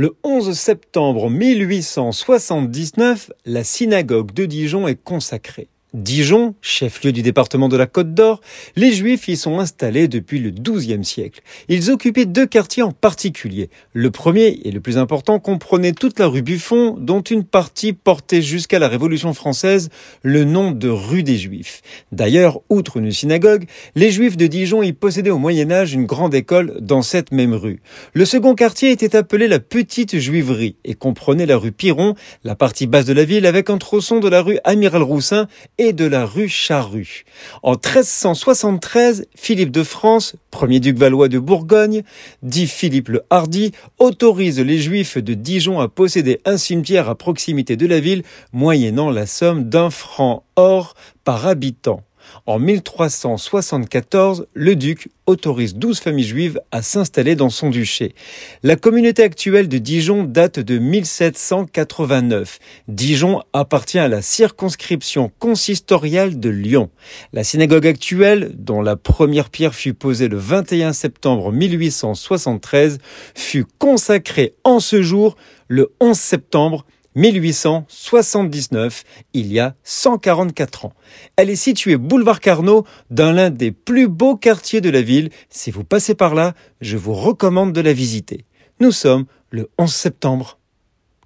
Le 11 septembre 1879, la synagogue de Dijon est consacrée. Dijon, chef-lieu du département de la Côte d'Or, les Juifs y sont installés depuis le XIIe siècle. Ils occupaient deux quartiers en particulier. Le premier et le plus important comprenait toute la rue Buffon, dont une partie portait jusqu'à la Révolution française le nom de rue des Juifs. D'ailleurs, outre une synagogue, les Juifs de Dijon y possédaient au Moyen Âge une grande école dans cette même rue. Le second quartier était appelé la Petite Juiverie et comprenait la rue Piron, la partie basse de la ville avec un tronçon de la rue Amiral Roussin de la rue Charru. En 1373, Philippe de France, premier duc valois de Bourgogne, dit Philippe le Hardy, autorise les Juifs de Dijon à posséder un cimetière à proximité de la ville, moyennant la somme d'un franc or par habitant. En 1374, le duc autorise 12 familles juives à s'installer dans son duché. La communauté actuelle de Dijon date de 1789. Dijon appartient à la circonscription consistoriale de Lyon. La synagogue actuelle, dont la première pierre fut posée le 21 septembre 1873, fut consacrée en ce jour le 11 septembre 1879, il y a 144 ans. Elle est située boulevard Carnot, dans l'un des plus beaux quartiers de la ville. Si vous passez par là, je vous recommande de la visiter. Nous sommes le 11 septembre.